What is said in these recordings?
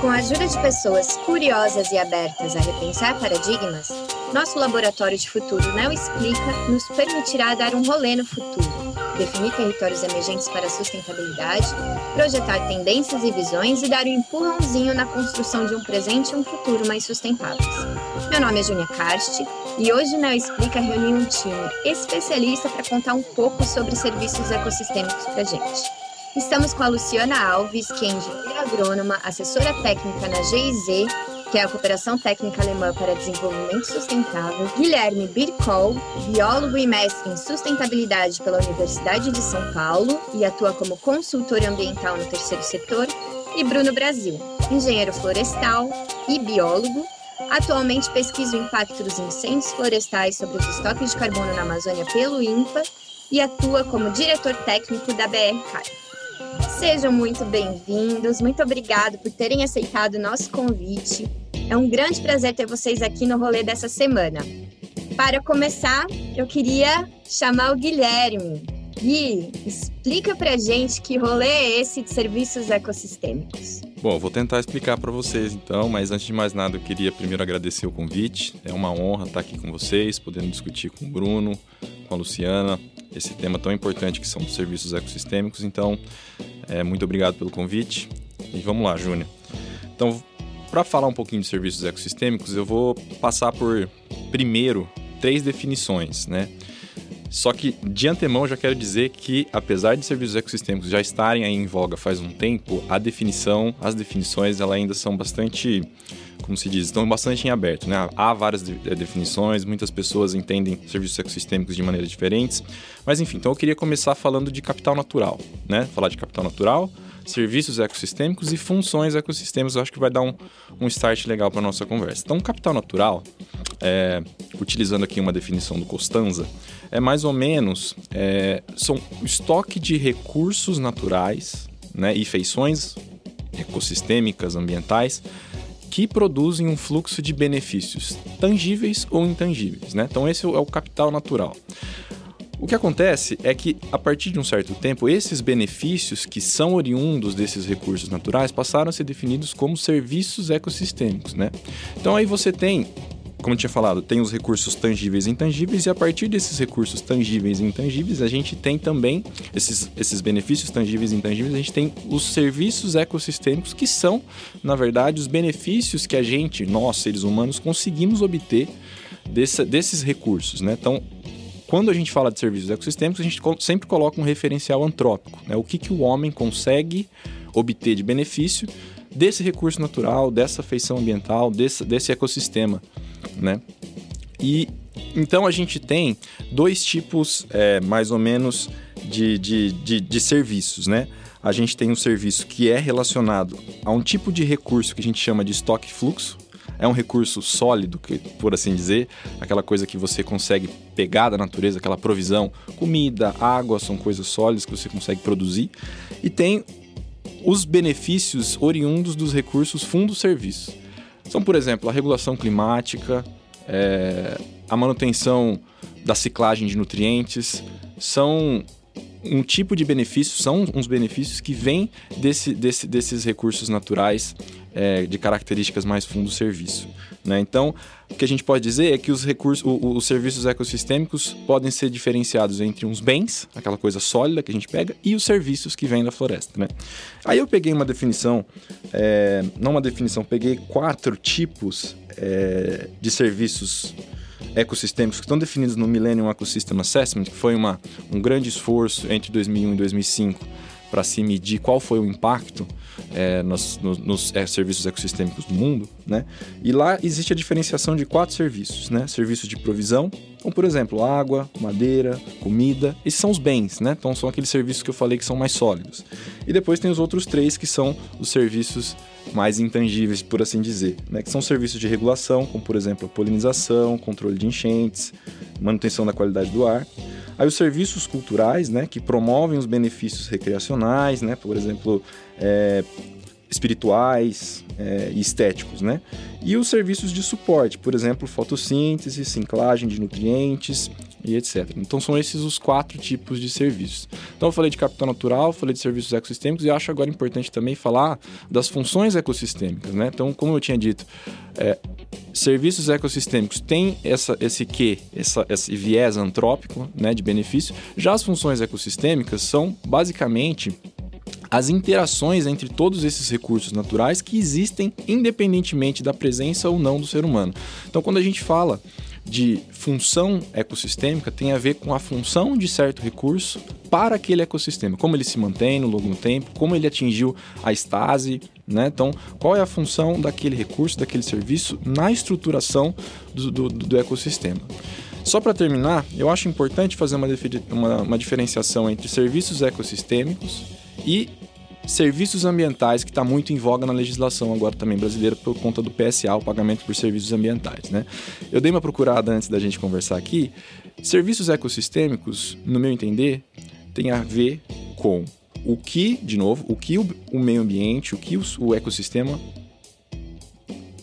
Com a ajuda de pessoas curiosas e abertas a repensar paradigmas, nosso laboratório de futuro Neo Explica nos permitirá dar um rolê no futuro, definir territórios emergentes para a sustentabilidade, projetar tendências e visões e dar um empurrãozinho na construção de um presente e um futuro mais sustentáveis. Meu nome é Júnia Karst e hoje Neo Explica reuniu um time especialista para contar um pouco sobre serviços ecossistêmicos para gente. Estamos com a Luciana Alves, que é engenheira agrônoma, assessora técnica na GIZ, que é a Cooperação Técnica Alemã para Desenvolvimento Sustentável, Guilherme Birkol, biólogo e mestre em sustentabilidade pela Universidade de São Paulo e atua como consultor ambiental no terceiro setor, e Bruno Brasil, engenheiro florestal e biólogo, Atualmente pesquisa o impacto dos incêndios florestais sobre os estoques de carbono na Amazônia pelo INPA e atua como diretor técnico da BR Sejam muito bem-vindos, muito obrigado por terem aceitado o nosso convite. É um grande prazer ter vocês aqui no rolê dessa semana. Para começar, eu queria chamar o Guilherme. Gui, explica pra gente que rolê é esse de serviços ecossistêmicos. Bom, vou tentar explicar para vocês então, mas antes de mais nada eu queria primeiro agradecer o convite. É uma honra estar aqui com vocês, podendo discutir com o Bruno, com a Luciana, esse tema tão importante que são os serviços ecossistêmicos. Então, é, muito obrigado pelo convite. E vamos lá, Júnior. Então, para falar um pouquinho de serviços ecossistêmicos, eu vou passar por, primeiro, três definições, né? Só que, de antemão, já quero dizer que, apesar de serviços ecossistêmicos já estarem aí em voga faz um tempo, a definição, as definições, elas ainda são bastante como se diz, estão bastante em aberto. Né? Há várias eh, definições, muitas pessoas entendem serviços ecossistêmicos de maneiras diferentes. Mas enfim, então eu queria começar falando de capital natural. Né? Falar de capital natural, serviços ecossistêmicos e funções ecossistêmicos. Eu acho que vai dar um, um start legal para nossa conversa. Então, capital natural, é, utilizando aqui uma definição do Costanza, é mais ou menos é, são estoque de recursos naturais né, e feições ecossistêmicas, ambientais, que produzem um fluxo de benefícios tangíveis ou intangíveis. Né? Então, esse é o capital natural. O que acontece é que, a partir de um certo tempo, esses benefícios que são oriundos desses recursos naturais passaram a ser definidos como serviços ecossistêmicos. Né? Então, aí você tem como eu tinha falado, tem os recursos tangíveis e intangíveis, e a partir desses recursos tangíveis e intangíveis, a gente tem também esses, esses benefícios tangíveis e intangíveis, a gente tem os serviços ecossistêmicos, que são, na verdade, os benefícios que a gente, nós, seres humanos, conseguimos obter desse, desses recursos. Né? Então, quando a gente fala de serviços ecossistêmicos, a gente sempre coloca um referencial antrópico, né? o que, que o homem consegue obter de benefício desse recurso natural, dessa feição ambiental, desse, desse ecossistema né? E então a gente tem dois tipos, é, mais ou menos, de, de, de, de serviços, né? A gente tem um serviço que é relacionado a um tipo de recurso que a gente chama de estoque fluxo, é um recurso sólido, por assim dizer, aquela coisa que você consegue pegar da natureza, aquela provisão, comida, água, são coisas sólidas que você consegue produzir. E tem os benefícios oriundos dos recursos fundo-serviço. São, por exemplo, a regulação climática, é, a manutenção da ciclagem de nutrientes, são um tipo de benefício, são uns benefícios que vêm desse, desse, desses recursos naturais é, de características mais fundo serviço. Né? Então, o que a gente pode dizer é que os recursos, os serviços ecossistêmicos podem ser diferenciados entre uns bens, aquela coisa sólida que a gente pega, e os serviços que vêm da floresta. Né? Aí eu peguei uma definição, é, não uma definição, peguei quatro tipos é, de serviços ecossistêmicos que estão definidos no Millennium Ecosystem Assessment, que foi uma, um grande esforço entre 2001 e 2005 para se medir qual foi o impacto é, nos, nos, nos é, serviços ecossistêmicos do mundo, né? E lá existe a diferenciação de quatro serviços, né? Serviços de provisão, como por exemplo água, madeira, comida. Esses são os bens, né? Então são aqueles serviços que eu falei que são mais sólidos. E depois tem os outros três que são os serviços mais intangíveis, por assim dizer, né? Que são serviços de regulação, como por exemplo a polinização, controle de enchentes, manutenção da qualidade do ar. Aí os serviços culturais, né, que promovem os benefícios recreacionais, né, por exemplo, é, espirituais é, e estéticos, né? E os serviços de suporte, por exemplo, fotossíntese, ciclagem de nutrientes e etc. Então são esses os quatro tipos de serviços. Então eu falei de capital natural, falei de serviços ecossistêmicos e acho agora importante também falar das funções ecossistêmicas, né? Então, como eu tinha dito, é, serviços ecossistêmicos têm essa, esse que, essa, esse viés antrópico, né, de benefício. Já as funções ecossistêmicas são basicamente as interações entre todos esses recursos naturais que existem independentemente da presença ou não do ser humano. Então, quando a gente fala de função ecossistêmica, tem a ver com a função de certo recurso para aquele ecossistema, como ele se mantém no longo tempo, como ele atingiu a estase, né? Então, qual é a função daquele recurso, daquele serviço na estruturação do, do, do ecossistema. Só para terminar, eu acho importante fazer uma, uma, uma diferenciação entre serviços ecossistêmicos e serviços ambientais, que está muito em voga na legislação agora também brasileira por conta do PSA, o pagamento por serviços ambientais. Né? Eu dei uma procurada antes da gente conversar aqui. Serviços ecossistêmicos, no meu entender, tem a ver com o que, de novo, o que o, meio ambiente, o que o ecossistema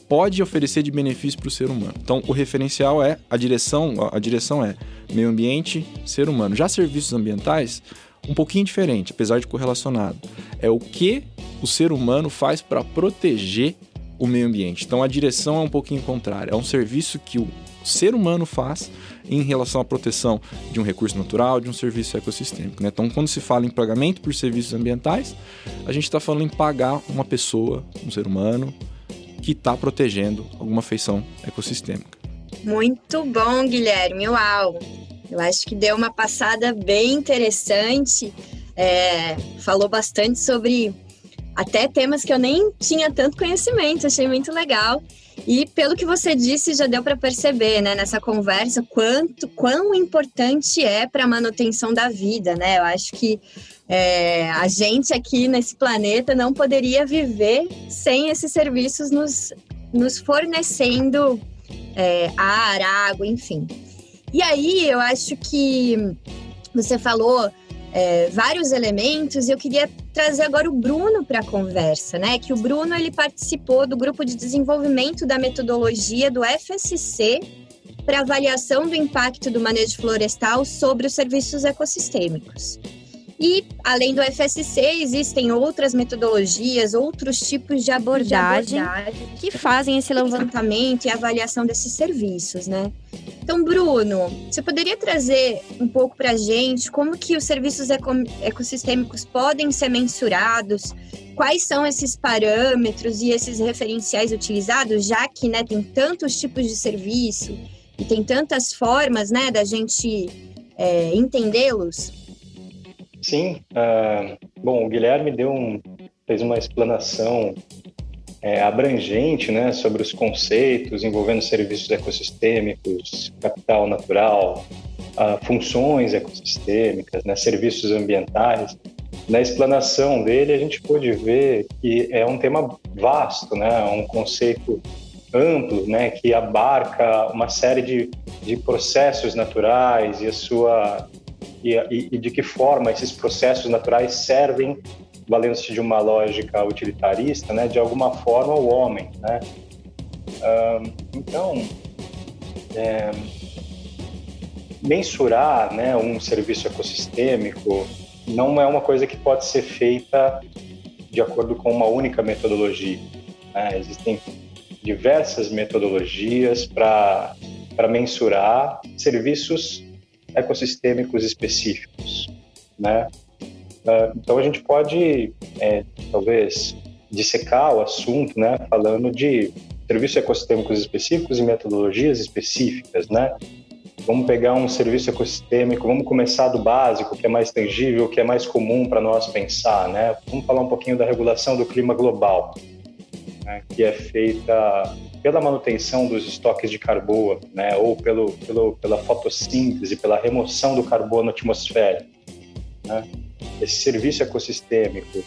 pode oferecer de benefício para o ser humano. Então, o referencial é a direção, a direção é meio ambiente, ser humano. Já serviços ambientais, um pouquinho diferente, apesar de correlacionado. É o que o ser humano faz para proteger o meio ambiente. Então, a direção é um pouquinho contrária. É um serviço que o ser humano faz em relação à proteção de um recurso natural, de um serviço ecossistêmico. Né? Então, quando se fala em pagamento por serviços ambientais, a gente está falando em pagar uma pessoa, um ser humano, que está protegendo alguma feição ecossistêmica. Muito bom, Guilherme. Uau! Eu acho que deu uma passada bem interessante. É, falou bastante sobre até temas que eu nem tinha tanto conhecimento, achei muito legal. E pelo que você disse, já deu para perceber, né, nessa conversa, quanto quão importante é para a manutenção da vida, né? Eu acho que é, a gente aqui nesse planeta não poderia viver sem esses serviços nos, nos fornecendo é, ar, água, enfim. E aí eu acho que você falou é, vários elementos e eu queria trazer agora o Bruno para a conversa, né? Que o Bruno ele participou do grupo de desenvolvimento da metodologia do FSC para avaliação do impacto do manejo florestal sobre os serviços ecossistêmicos. E, além do FSC, existem outras metodologias, outros tipos de abordagem, de abordagem que fazem esse levantamento e avaliação desses serviços, né? Então, Bruno, você poderia trazer um pouco para a gente como que os serviços eco ecossistêmicos podem ser mensurados? Quais são esses parâmetros e esses referenciais utilizados, já que né, tem tantos tipos de serviço e tem tantas formas né, da gente é, entendê-los? Sim, uh, bom, o Guilherme deu um, fez uma explanação é, abrangente né, sobre os conceitos envolvendo serviços ecossistêmicos, capital natural, uh, funções ecossistêmicas, né, serviços ambientais. Na explanação dele, a gente pôde ver que é um tema vasto, né, um conceito amplo, né, que abarca uma série de, de processos naturais e a sua e, e, e de que forma esses processos naturais servem, valendo-se de uma lógica utilitarista, né, de alguma forma ao homem, né? então, é, mensurar, né, um serviço ecossistêmico não é uma coisa que pode ser feita de acordo com uma única metodologia. Né? Existem diversas metodologias para mensurar serviços ecossistêmicos específicos, né? Ah, então a gente pode, é, talvez, dissecar o assunto, né? Falando de serviços ecossistêmicos específicos e metodologias específicas, né? Vamos pegar um serviço ecossistêmico, vamos começar do básico, que é mais tangível, que é mais comum para nós pensar, né? Vamos falar um pouquinho da regulação do clima global, né? que é feita pela manutenção dos estoques de carbono, né, ou pelo, pelo, pela fotossíntese, pela remoção do carbono atmosférico. Né? Esse serviço ecossistêmico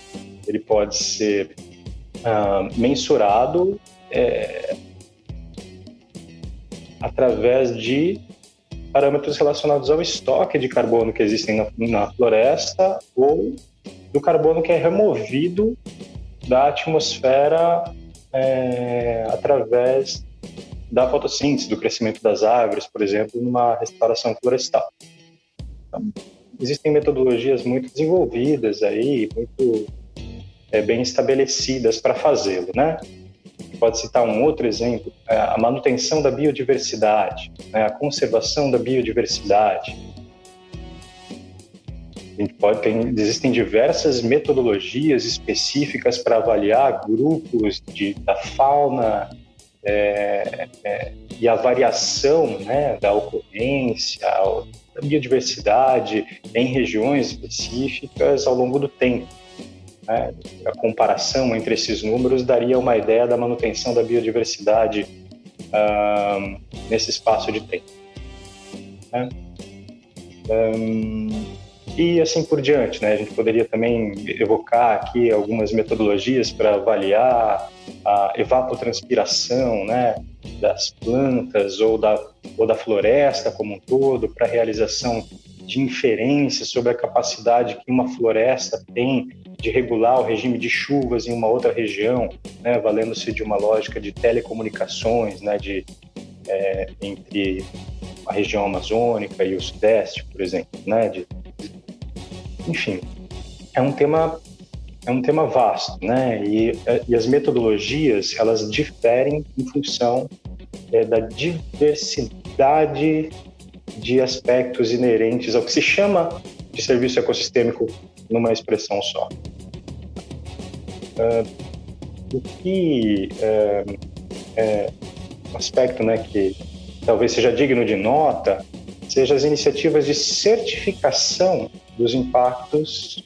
ele pode ser ah, mensurado é, através de parâmetros relacionados ao estoque de carbono que existem na, na floresta ou do carbono que é removido da atmosfera é, através da fotossíntese, do crescimento das árvores, por exemplo, numa restauração florestal. Então, existem metodologias muito desenvolvidas aí, muito é, bem estabelecidas para fazê-lo, né? Pode citar um outro exemplo, é a manutenção da biodiversidade, né? a conservação da biodiversidade. Gente pode, tem, existem diversas metodologias específicas para avaliar grupos de, da fauna é, é, e a variação né, da ocorrência, da biodiversidade em regiões específicas ao longo do tempo. Né? A comparação entre esses números daria uma ideia da manutenção da biodiversidade uh, nesse espaço de tempo. Né? Um, e assim por diante, né? A gente poderia também evocar aqui algumas metodologias para avaliar a evapotranspiração, né, das plantas ou da ou da floresta como um todo para realização de inferências sobre a capacidade que uma floresta tem de regular o regime de chuvas em uma outra região, né, valendo-se de uma lógica de telecomunicações, né, de é, entre a região amazônica e o sudeste, por exemplo, né, de, enfim, é um tema é um tema vasto, né, e, e as metodologias elas diferem em função é, da diversidade de aspectos inerentes ao que se chama de serviço ecossistêmico numa expressão só. Uh, o que é, é, um aspecto né, que talvez seja digno de nota seja as iniciativas de certificação dos impactos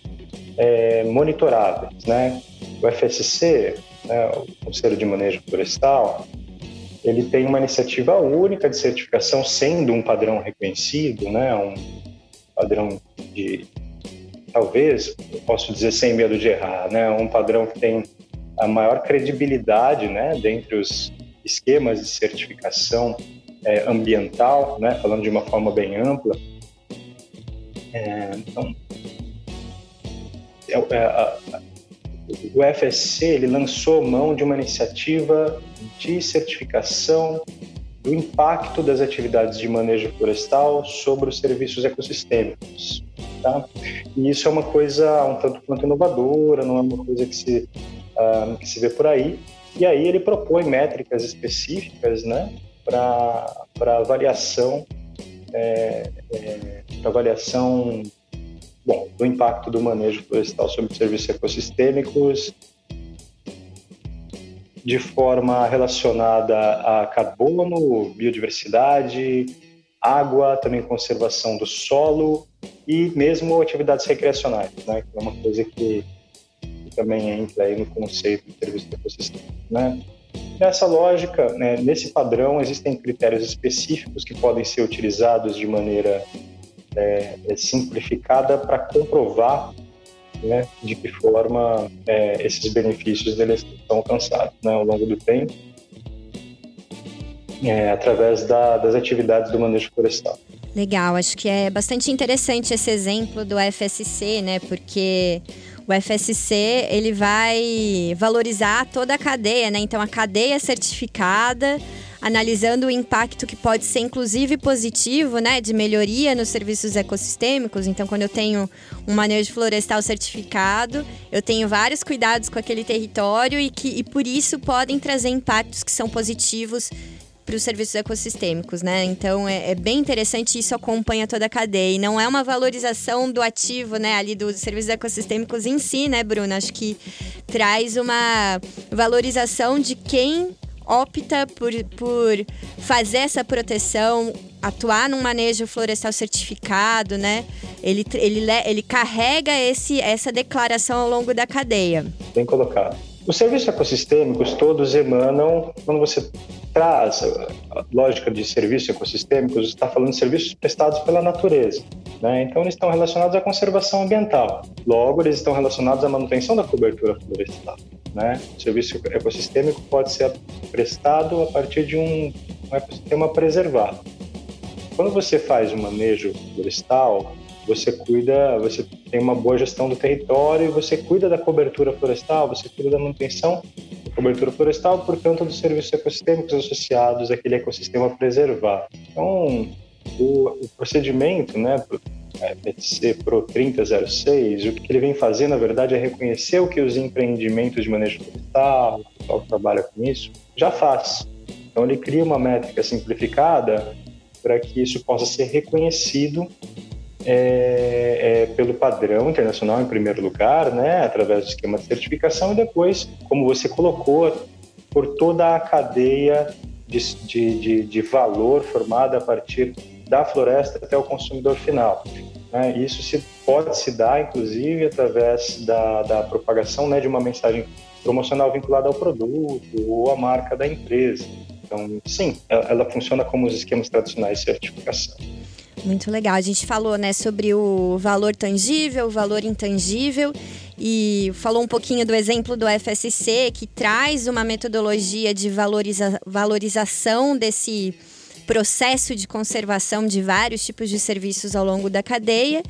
é, monitoráveis. Né? O FSC, né, o Conselho de Manejo Florestal, ele tem uma iniciativa única de certificação, sendo um padrão reconhecido, né, um padrão de, talvez, posso dizer sem medo de errar, né, um padrão que tem a maior credibilidade, né, dentre os esquemas de certificação é, ambiental, né, falando de uma forma bem ampla. É, então, é, é o FSC ele lançou mão de uma iniciativa de certificação do impacto das atividades de manejo florestal sobre os serviços ecossistêmicos. Tá? E isso é uma coisa um tanto quanto inovadora, não é uma coisa que se, uh, que se vê por aí. E aí ele propõe métricas específicas né, para avaliação, é, é, avaliação bom, do impacto do manejo florestal sobre os serviços ecossistêmicos de forma relacionada a carbono, biodiversidade, água, também conservação do solo e mesmo atividades recreacionais, né? Que é uma coisa que, que também entra aí no conceito de serviço ecossistêmico, né? Nessa lógica, né, nesse padrão, existem critérios específicos que podem ser utilizados de maneira é, simplificada para comprovar né, de que forma é, esses benefícios deles são alcançados né, ao longo do tempo, é, através da, das atividades do manejo florestal. Legal, acho que é bastante interessante esse exemplo do FSC, né? Porque o FSC ele vai valorizar toda a cadeia, né? Então a cadeia certificada analisando o impacto que pode ser inclusive positivo, né, de melhoria nos serviços ecossistêmicos. Então, quando eu tenho um manejo florestal certificado, eu tenho vários cuidados com aquele território e que e por isso podem trazer impactos que são positivos para os serviços ecossistêmicos, né? Então é, é, bem interessante isso acompanha toda a cadeia e não é uma valorização do ativo, né? Ali dos serviços ecossistêmicos em si, né, Bruno? Acho que traz uma valorização de quem opta por, por fazer essa proteção, atuar num manejo florestal certificado, né? Ele, ele, ele carrega esse, essa declaração ao longo da cadeia. Bem colocado. Os serviços ecossistêmicos todos emanam, quando você traz a lógica de serviços ecossistêmicos, está falando de serviços prestados pela natureza. Né? Então, eles estão relacionados à conservação ambiental. Logo, eles estão relacionados à manutenção da cobertura florestal. Né? O serviço ecossistêmico pode ser prestado a partir de um, um ecossistema preservado. Quando você faz um manejo florestal, você cuida, você tem uma boa gestão do território, você cuida da cobertura florestal, você cuida da manutenção cobertura florestal por conta dos serviços ecossistêmicos associados àquele ecossistema preservado. Então, o, o procedimento, né, é, PTC Pro 3006, o que ele vem fazer, na verdade, é reconhecer o que os empreendimentos de manejo florestal, o pessoal que trabalha com isso, já faz. Então, ele cria uma métrica simplificada para que isso possa ser reconhecido é, é, pelo padrão internacional, em primeiro lugar, né, através do esquema de certificação, e depois, como você colocou, por toda a cadeia de, de, de, de valor formada a partir da floresta até o consumidor final. Né? Isso se, pode se dar, inclusive, através da, da propagação né, de uma mensagem promocional vinculada ao produto ou à marca da empresa. Então, sim, ela, ela funciona como os esquemas tradicionais de certificação. Muito legal. A gente falou né, sobre o valor tangível, o valor intangível e falou um pouquinho do exemplo do FSC, que traz uma metodologia de valoriza valorização desse processo de conservação de vários tipos de serviços ao longo da cadeia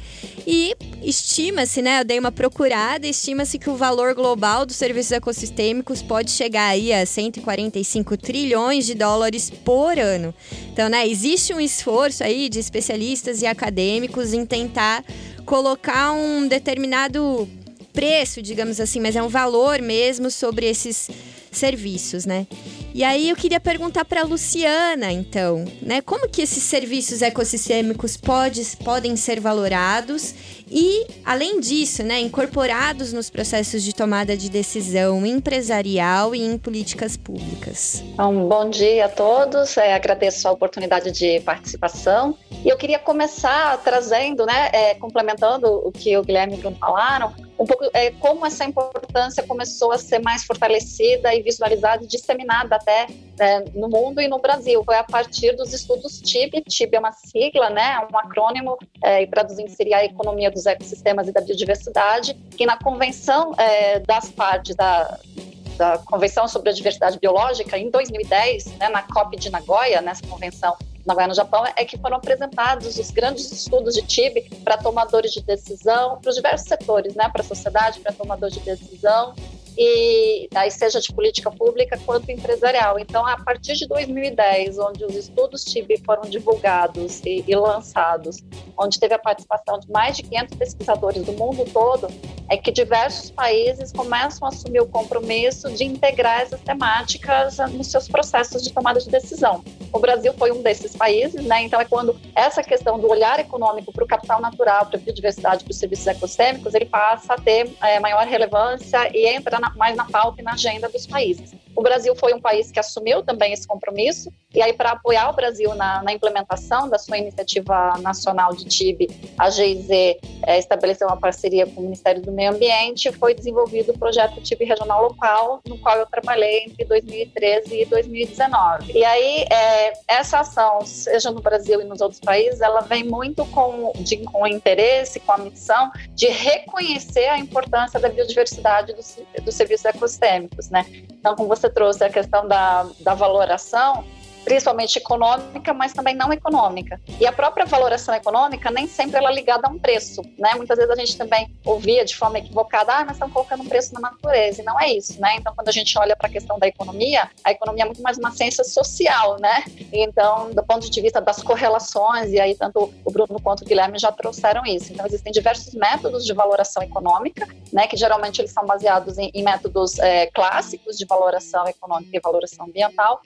e estima-se, né, eu dei uma procurada, estima-se que o valor global dos serviços ecossistêmicos pode chegar aí a 145 trilhões de dólares por ano. Então, né, existe um esforço aí de especialistas e acadêmicos em tentar colocar um determinado preço, digamos assim, mas é um valor mesmo sobre esses serviços, né? E aí eu queria perguntar para Luciana, então, né, como que esses serviços ecossistêmicos pode, podem ser valorados? E, além disso, né, incorporados nos processos de tomada de decisão empresarial e em políticas públicas. Então, bom dia a todos, é, agradeço a oportunidade de participação. E eu queria começar trazendo, né, é, complementando o que o Guilherme e o Bruno falaram, um pouco é, como essa importância começou a ser mais fortalecida e visualizada e disseminada até né, no mundo e no Brasil. Foi a partir dos estudos TIB. TIB é uma sigla, né, um acrônimo, é, e traduzindo seria a economia dos ecossistemas e da biodiversidade, que na convenção é, das partes da da Convenção sobre a Diversidade Biológica em 2010, né, na COP de Nagoya, nessa convenção Nagoya no Japão, é que foram apresentados os grandes estudos de TIB para tomadores de decisão, para os diversos setores, né, para a sociedade, para tomadores de decisão, e aí seja de política pública quanto empresarial. Então, a partir de 2010, onde os estudos TIB foram divulgados e, e, lançados, onde teve a participação de mais de 500 pesquisadores do mundo todo, é que diversos países começam a assumir o compromisso de integrar essas temáticas nos seus processos de tomada de decisão. O Brasil foi um desses países, né? Então, é quando essa questão do olhar econômico para o capital natural, para a biodiversidade, para os serviços ecossistêmicos, ele passa a ter é, maior relevância e entra na, mais na pauta e na agenda dos países. O Brasil foi um país que assumiu também esse compromisso, e aí, para apoiar o Brasil na, na, implementação da sua iniciativa nacional de TIB, a GIZ é, estabeleceu uma parceria com o Ministério do Meio Ambiente e foi desenvolvido o projeto TIB Regional Local, no qual eu trabalhei entre 2013 e 2019. E aí, é, essa ação, seja no Brasil e nos outros países, ela vem muito com, de, com o interesse, com a missão de reconhecer a importância da biodiversidade dos, dos serviços ecossistêmicos, né? Então, como você trouxe a questão da, da valoração, principalmente econômica, mas também não econômica. E a própria valoração econômica nem sempre ela é ligada a um preço, né? Muitas vezes a gente também ouvia de forma equivocada, ah, mas estão colocando um preço na natureza, e não é isso, né? Então, quando a gente olha para a questão da economia, a economia é muito mais uma ciência social, né? Então, do ponto de vista das correlações, e aí tanto o Bruno quanto o Guilherme já trouxeram isso. Então, existem diversos métodos de valoração econômica, né? Que geralmente eles são baseados em, em métodos é, clássicos de valoração econômica e valoração ambiental,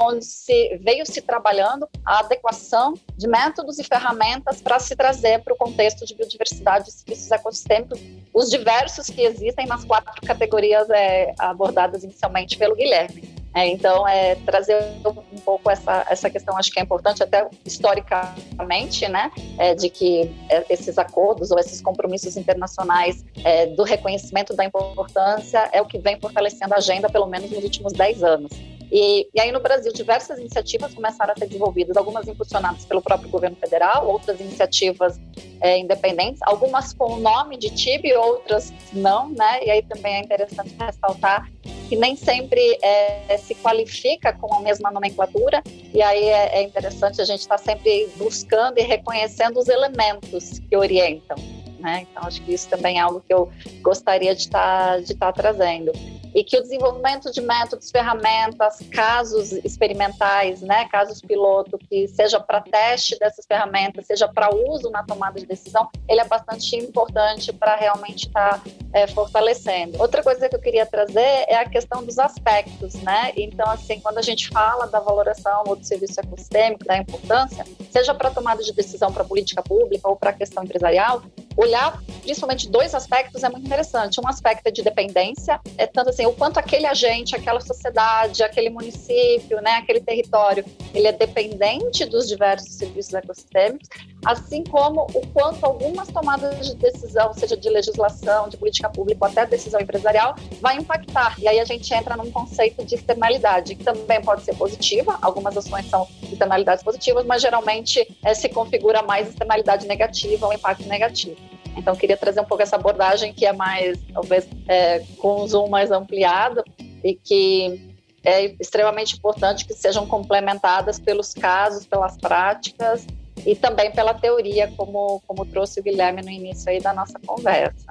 onde se veio se trabalhando a adequação de métodos e ferramentas para se trazer para o contexto de biodiversidade e serviços ecossistêmicos, os diversos que existem nas quatro categorias é, abordadas inicialmente pelo Guilherme. É, então, é, trazer um pouco essa, essa questão, acho que é importante, até historicamente, né, é, de que é, esses acordos ou esses compromissos internacionais é, do reconhecimento da importância é o que vem fortalecendo a agenda, pelo menos nos últimos 10 anos. E, e, aí no Brasil diversas iniciativas começaram a ser desenvolvidas, algumas impulsionadas pelo próprio governo federal, outras iniciativas é, independentes, algumas com o nome de TIB, outras não, né? E aí também é interessante ressaltar que nem sempre é, se qualifica com a mesma nomenclatura, e aí é, é interessante a gente estar tá sempre buscando e reconhecendo os elementos que orientam. Né? Então, acho que isso também é algo que eu gostaria de estar, tá, de tá trazendo e que o desenvolvimento de métodos, ferramentas, casos experimentais, né, casos piloto, que seja para teste dessas ferramentas, seja para uso na tomada de decisão, ele é bastante importante para realmente estar tá, é, fortalecendo. Outra coisa que eu queria trazer é a questão dos aspectos, né? Então, assim, quando a gente fala da valoração ou do serviço ecossistêmico, da importância, seja para tomada de decisão para política pública ou para a questão empresarial, olhar principalmente dois aspectos é muito interessante. Um aspecto é de dependência, é tanto assim, o quanto aquele agente, aquela sociedade, aquele município, né, aquele território, ele é dependente dos diversos serviços ecossistêmicos, assim como o quanto algumas tomadas de decisão, seja de legislação, de política pública ou até decisão empresarial, vai impactar. E aí a gente entra num conceito de externalidade, que também pode ser positiva, algumas ações são externalidades positivas, mas geralmente é, se configura mais externalidade negativa ou impacto negativo. Então, queria trazer um pouco essa abordagem que é mais, talvez, é, com um zoom mais ampliado e que é extremamente importante que sejam complementadas pelos casos, pelas práticas e também pela teoria, como, como trouxe o Guilherme no início aí da nossa conversa.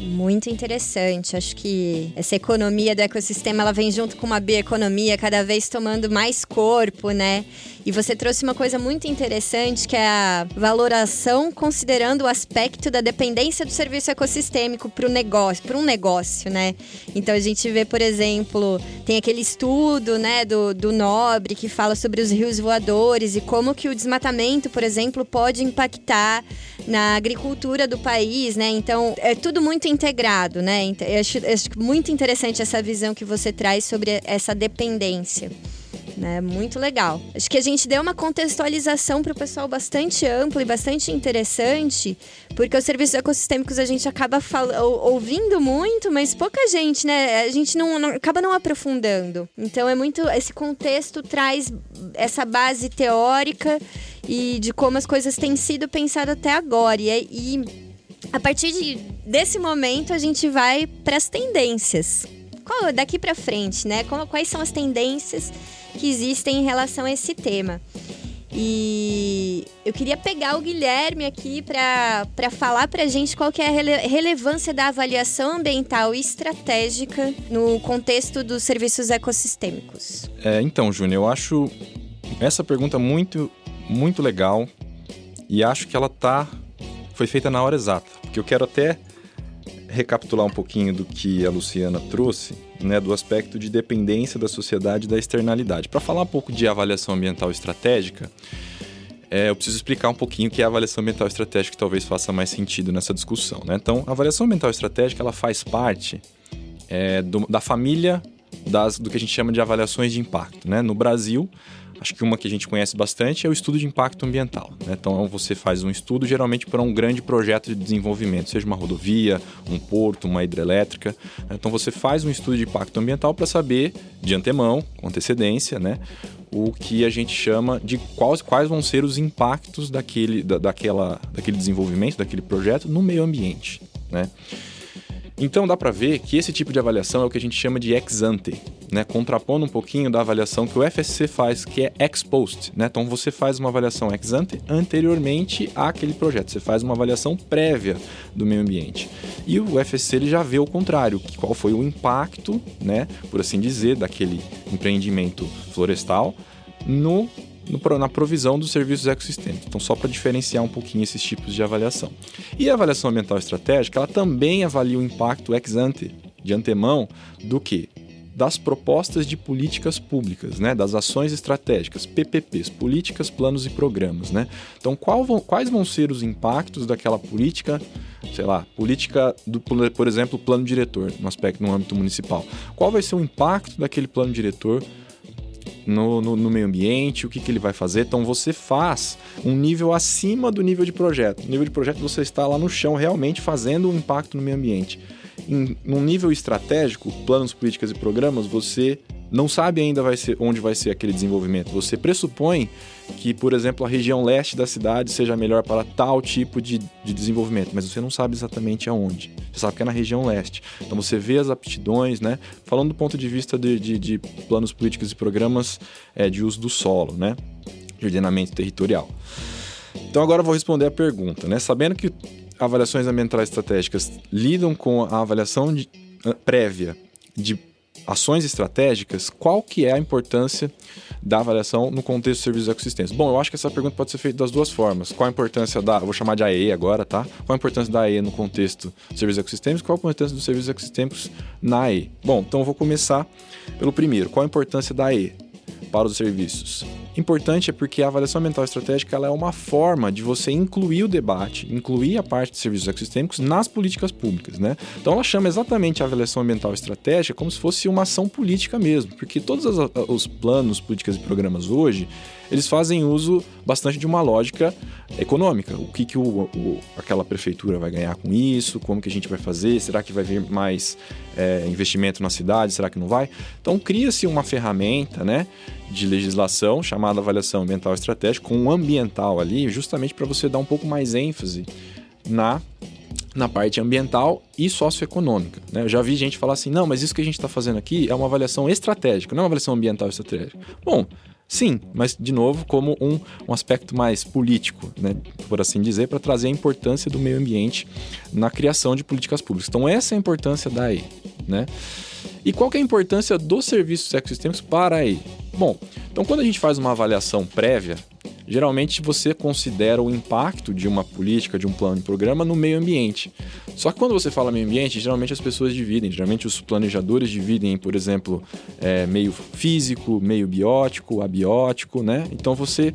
Muito interessante. Acho que essa economia do ecossistema ela vem junto com uma bioeconomia cada vez tomando mais corpo, né? E você trouxe uma coisa muito interessante que é a valoração considerando o aspecto da dependência do serviço ecossistêmico para o negócio, para um negócio, né? Então a gente vê, por exemplo, tem aquele estudo, né, do, do Nobre que fala sobre os rios voadores e como que o desmatamento, por exemplo, pode impactar na agricultura do país, né? Então é tudo muito integrado, né? Eu acho, eu acho muito interessante essa visão que você traz sobre essa dependência né? Muito legal. Acho que a gente deu uma contextualização para o pessoal bastante ampla e bastante interessante, porque os serviços ecossistêmicos a gente acaba ouvindo muito, mas pouca gente, né? A gente não, não, acaba não aprofundando. Então é muito esse contexto traz essa base teórica e de como as coisas têm sido pensadas até agora e, e a partir de, desse momento a gente vai para as tendências. Qual, daqui para frente, né? quais são as tendências que existem em relação a esse tema. E eu queria pegar o Guilherme aqui para falar para a gente qual que é a rele relevância da avaliação ambiental estratégica no contexto dos serviços ecossistêmicos. É, então, Júnior, eu acho essa pergunta muito, muito legal e acho que ela tá foi feita na hora exata, porque eu quero até recapitular um pouquinho do que a Luciana trouxe, né, do aspecto de dependência da sociedade da externalidade. Para falar um pouco de avaliação ambiental estratégica, é, eu preciso explicar um pouquinho o que é a avaliação ambiental estratégica, que talvez faça mais sentido nessa discussão. Né? Então, a avaliação ambiental estratégica ela faz parte é, do, da família das, do que a gente chama de avaliações de impacto. Né? No Brasil, Acho que uma que a gente conhece bastante é o estudo de impacto ambiental. Né? Então, você faz um estudo geralmente para um grande projeto de desenvolvimento, seja uma rodovia, um porto, uma hidrelétrica. Então, você faz um estudo de impacto ambiental para saber, de antemão, com antecedência, né, o que a gente chama de quais, quais vão ser os impactos daquele, da, daquela, daquele desenvolvimento, daquele projeto no meio ambiente. Né? Então dá para ver que esse tipo de avaliação é o que a gente chama de ex ante, né? contrapondo um pouquinho da avaliação que o FSC faz, que é ex post. Né? Então você faz uma avaliação ex ante anteriormente àquele projeto, você faz uma avaliação prévia do meio ambiente. E o FSC ele já vê o contrário, qual foi o impacto, né, por assim dizer, daquele empreendimento florestal no no, na provisão dos serviços ecossistêmicos. Então, só para diferenciar um pouquinho esses tipos de avaliação. E a avaliação ambiental estratégica, ela também avalia o impacto ex ante, de antemão, do que? Das propostas de políticas públicas, né? das ações estratégicas, PPPs, políticas, planos e programas. Né? Então, vão, quais vão ser os impactos daquela política, sei lá, política, do, por exemplo, plano diretor, no aspecto no âmbito municipal? Qual vai ser o impacto daquele plano diretor no, no, no, meio ambiente, o que, que ele vai fazer. Então você faz um nível acima do nível de projeto. No nível de projeto você está lá no chão realmente fazendo um impacto no meio ambiente. Em, num nível estratégico, planos, políticas e programas, você não sabe ainda vai ser, onde vai ser aquele desenvolvimento. Você pressupõe que, por exemplo, a região leste da cidade seja melhor para tal tipo de, de desenvolvimento, mas você não sabe exatamente aonde. Você sabe que é na região leste. Então você vê as aptidões, né? Falando do ponto de vista de, de, de planos políticos e programas é, de uso do solo, né? De ordenamento territorial. Então agora eu vou responder a pergunta, né? Sabendo que avaliações ambientais estratégicas lidam com a avaliação de, prévia de ações estratégicas, qual que é a importância da avaliação no contexto de serviços ecossistemas? Bom, eu acho que essa pergunta pode ser feita das duas formas. Qual a importância da, vou chamar de AE agora, tá? Qual a importância da AE no contexto de serviços ecossistêmicos? Qual a importância dos serviços ecossistêmicos na AE? Bom, então eu vou começar pelo primeiro. Qual a importância da AE para os serviços? Importante é porque a avaliação ambiental estratégica ela é uma forma de você incluir o debate, incluir a parte de serviços ecossistêmicos nas políticas públicas, né? Então ela chama exatamente a avaliação ambiental estratégica como se fosse uma ação política mesmo, porque todos os planos, políticas e programas hoje eles fazem uso bastante de uma lógica econômica. O que, que o, o, aquela prefeitura vai ganhar com isso? Como que a gente vai fazer? Será que vai vir mais é, investimento na cidade? Será que não vai? Então cria-se uma ferramenta, né? de legislação chamada avaliação ambiental estratégica, com um ambiental ali, justamente para você dar um pouco mais ênfase na na parte ambiental e socioeconômica. Né? Eu já vi gente falar assim, não, mas isso que a gente está fazendo aqui é uma avaliação estratégica, não é uma avaliação ambiental estratégica. Bom, sim, mas de novo como um, um aspecto mais político, né? por assim dizer, para trazer a importância do meio ambiente na criação de políticas públicas. Então essa é a importância da E. Né? E qual é a importância dos serviços ecossistêmicos para a E? Bom, então quando a gente faz uma avaliação prévia, geralmente você considera o impacto de uma política, de um plano de programa no meio ambiente. Só que quando você fala meio ambiente, geralmente as pessoas dividem, geralmente os planejadores dividem, por exemplo, é, meio físico, meio biótico, abiótico, né? Então você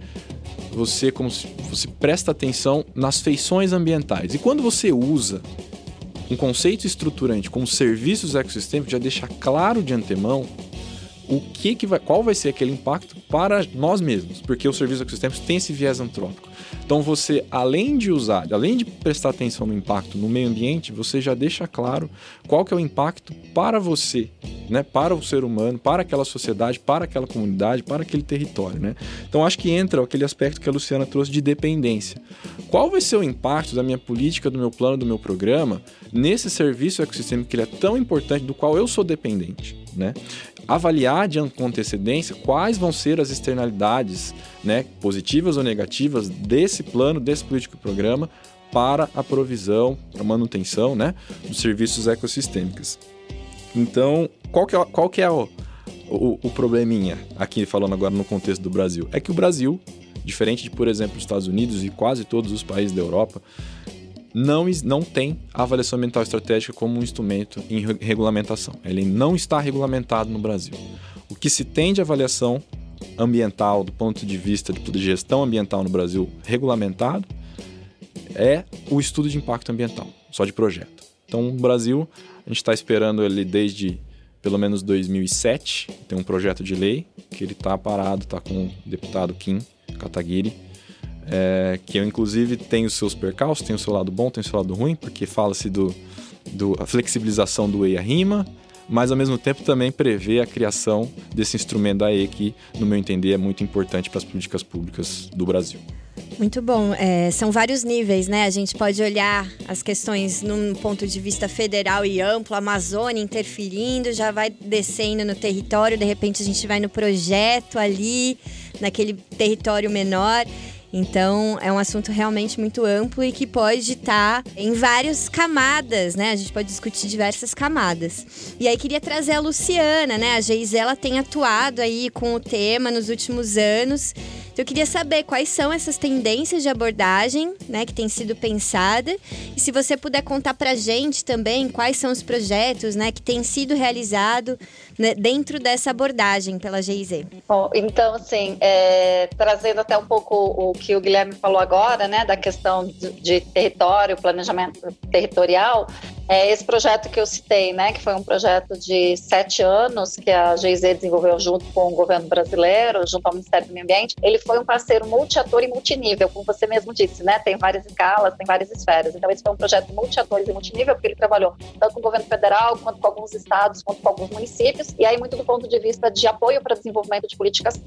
você como se, você presta atenção nas feições ambientais. E quando você usa um conceito estruturante como serviços ecossistêmicos, já deixa claro de antemão o que, que vai, qual vai ser aquele impacto para nós mesmos, porque os serviços ecossistêmicos têm esse viés antrópico. Então você, além de usar, além de prestar atenção no impacto no meio ambiente, você já deixa claro qual que é o impacto para você, né, para o ser humano, para aquela sociedade, para aquela comunidade, para aquele território, né? Então acho que entra aquele aspecto que a Luciana trouxe de dependência. Qual vai ser o impacto da minha política, do meu plano, do meu programa nesse serviço ecossistêmico que ele é tão importante, do qual eu sou dependente, né? Avaliar de antecedência quais vão ser as externalidades, né, positivas ou negativas desse plano, desse político programa para a provisão, a manutenção, né, dos serviços ecossistêmicos. Então, qual que é, qual que é o, o, o probleminha aqui falando agora no contexto do Brasil? É que o Brasil, diferente de, por exemplo, os Estados Unidos e quase todos os países da Europa, não, não tem avaliação ambiental estratégica como um instrumento em regulamentação. Ele não está regulamentado no Brasil. O que se tem de avaliação ambiental, do ponto de vista de gestão ambiental no Brasil regulamentado, é o estudo de impacto ambiental, só de projeto. Então, no Brasil, a gente está esperando ele desde pelo menos 2007, tem um projeto de lei que ele está parado, está com o deputado Kim Kataguiri, é, que eu inclusive tem os seus percalços, tem o seu lado bom, tem o seu lado ruim, porque fala-se do, do a flexibilização do EIA-RIMA, mas ao mesmo tempo também prevê a criação desse instrumento da EI que, no meu entender, é muito importante para as políticas públicas do Brasil. Muito bom. É, são vários níveis, né? A gente pode olhar as questões num ponto de vista federal e amplo, a Amazônia interferindo, já vai descendo no território, de repente a gente vai no projeto ali, naquele território menor. Então, é um assunto realmente muito amplo e que pode estar em várias camadas, né? A gente pode discutir diversas camadas. E aí queria trazer a Luciana, né? A Geisela tem atuado aí com o tema nos últimos anos. Então, eu queria saber quais são essas tendências de abordagem, né, que tem sido pensada, e se você puder contar para gente também quais são os projetos, né, que têm sido realizados né, dentro dessa abordagem pela GIZ. Bom, então, assim, é, trazendo até um pouco o que o Guilherme falou agora, né, da questão de, de território, planejamento territorial, é esse projeto que eu citei, né, que foi um projeto de sete anos que a GIZ desenvolveu junto com o governo brasileiro, junto ao Ministério do Meio Ambiente, ele foi um parceiro multiator e multinível, como você mesmo disse, né, tem várias escalas, tem várias esferas. Então, esse foi um projeto multiatores e multinível, porque ele trabalhou tanto com o governo federal, quanto com alguns estados, quanto com alguns municípios, e aí muito do ponto de vista de apoio para desenvolvimento de políticas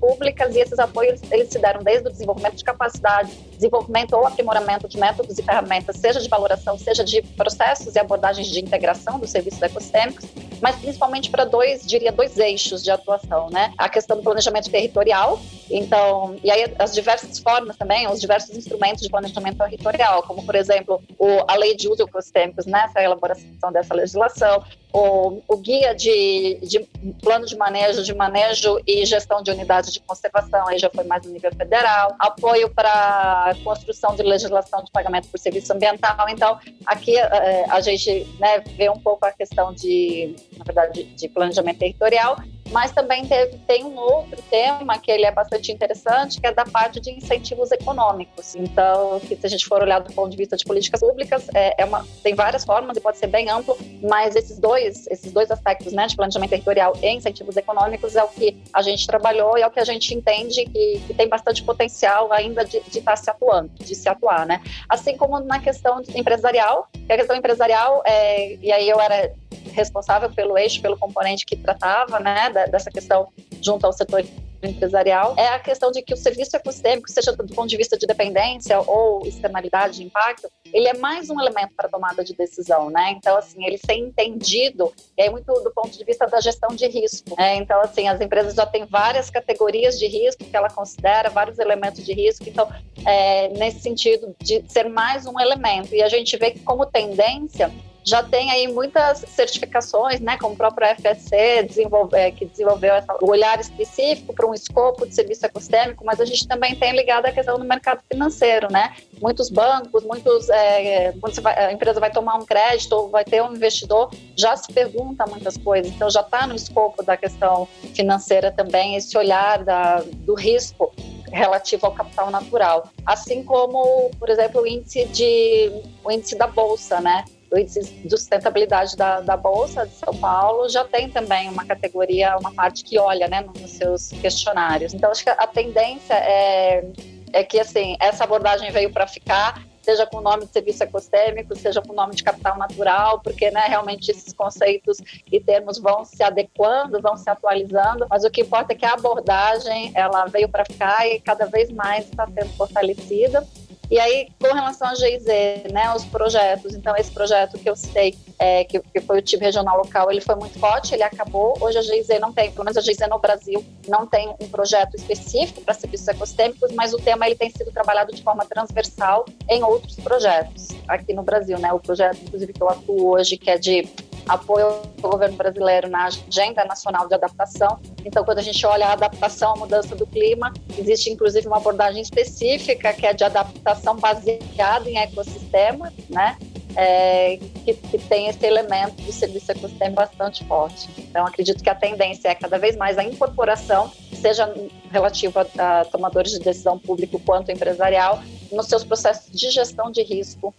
públicas e esses apoios eles se deram desde o desenvolvimento de capacidade, desenvolvimento ou aprimoramento de métodos e ferramentas, seja de valoração, seja de processos e abordagens de integração dos serviços ecossistêmicos, mas principalmente para dois, diria, dois eixos de atuação, né? A questão do planejamento territorial, então, e aí as diversas formas também, os diversos instrumentos de planejamento territorial, como, por exemplo, o, a lei de uso ecossistêmicos, né? elaboração dessa legislação, o, o guia de, de, plano de manejo, de manejo e gestão de unidades de conservação, aí já foi mais no nível federal, apoio para construção de legislação de pagamento por serviço ambiental. Então, aqui é, a gente né, vê um pouco a questão de, na verdade, de, de planejamento territorial mas também teve, tem um outro tema que ele é bastante interessante, que é da parte de incentivos econômicos. Então, que se a gente for olhar do ponto de vista de políticas públicas, é, é uma, tem várias formas e pode ser bem amplo, mas esses dois, esses dois aspectos, né, de planejamento territorial e incentivos econômicos, é o que a gente trabalhou e é o que a gente entende que, que tem bastante potencial ainda de estar tá se atuando, de se atuar, né? Assim como na questão empresarial, que a questão empresarial, é, e aí eu era responsável pelo eixo, pelo componente que tratava, né, dessa questão junto ao setor empresarial é a questão de que o serviço ecossistêmico, seja do ponto de vista de dependência ou externalidade de impacto, ele é mais um elemento para tomada de decisão, né? Então, assim, ele ser entendido é muito do ponto de vista da gestão de risco. Né? Então, assim, as empresas já têm várias categorias de risco que ela considera, vários elementos de risco. Então, é, nesse sentido de ser mais um elemento. E a gente vê que como tendência já tem aí muitas certificações, né, como o próprio FSC desenvolve, é, que desenvolveu o olhar específico para um escopo de serviço ecossistêmico, mas a gente também tem ligado a questão do mercado financeiro, né? Muitos bancos, muitos é, quando vai, a empresa vai tomar um crédito ou vai ter um investidor, já se pergunta muitas coisas, então já está no escopo da questão financeira também esse olhar da, do risco relativo ao capital natural, assim como, por exemplo, o índice de o índice da bolsa, né? O índice de sustentabilidade da, da Bolsa de São Paulo já tem também uma categoria, uma parte que olha né, nos seus questionários. Então, acho que a tendência é, é que assim, essa abordagem veio para ficar, seja com o nome de serviço ecossistêmico, seja com o nome de capital natural, porque né, realmente esses conceitos e termos vão se adequando, vão se atualizando, mas o que importa é que a abordagem ela veio para ficar e cada vez mais está sendo fortalecida. E aí, com relação à GIZ, né, os projetos, então esse projeto que eu citei, é, que, que, foi o time regional local, ele foi muito forte, ele acabou. Hoje a GIZ não tem, pelo menos a GIZ no Brasil, não tem um projeto específico para serviços ecossistêmicos, mas o tema ele tem sido trabalhado de forma transversal em outros projetos aqui no Brasil, né? O projeto, inclusive, que eu atuo hoje, que é de apoio ao governo brasileiro na Agenda Nacional de Adaptação. Então, quando a gente olha a adaptação à mudança do clima, existe inclusive uma abordagem específica que é de adaptação baseada em ecossistemas, né? É, que, que, tem esse elemento do serviço ecossistema bastante forte. Então, acredito que a tendência é cada vez mais a incorporação, seja relativa a, a tomadores de decisão público quanto empresarial, nos seus processos de gestão de risco,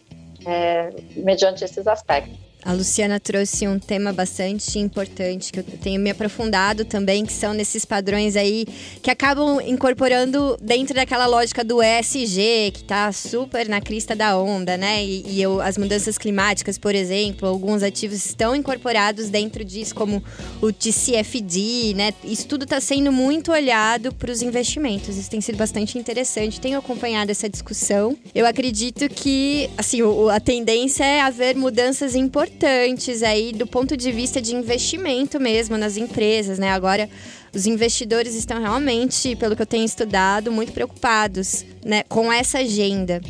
é, mediante esses aspectos. A Luciana trouxe um tema bastante importante que eu tenho me aprofundado também, que são nesses padrões aí que acabam incorporando dentro daquela lógica do ESG, que está super na crista da onda, né? E, e eu, as mudanças climáticas, por exemplo, alguns ativos estão incorporados dentro disso, como o TCFD, né? Isso tudo está sendo muito olhado para os investimentos. Isso tem sido bastante interessante. Tenho acompanhado essa discussão. Eu acredito que, assim, a tendência é haver mudanças importantes importantes aí do ponto de vista de investimento mesmo nas empresas, né? Agora os investidores estão realmente, pelo que eu tenho estudado, muito preocupados, né, com essa agenda.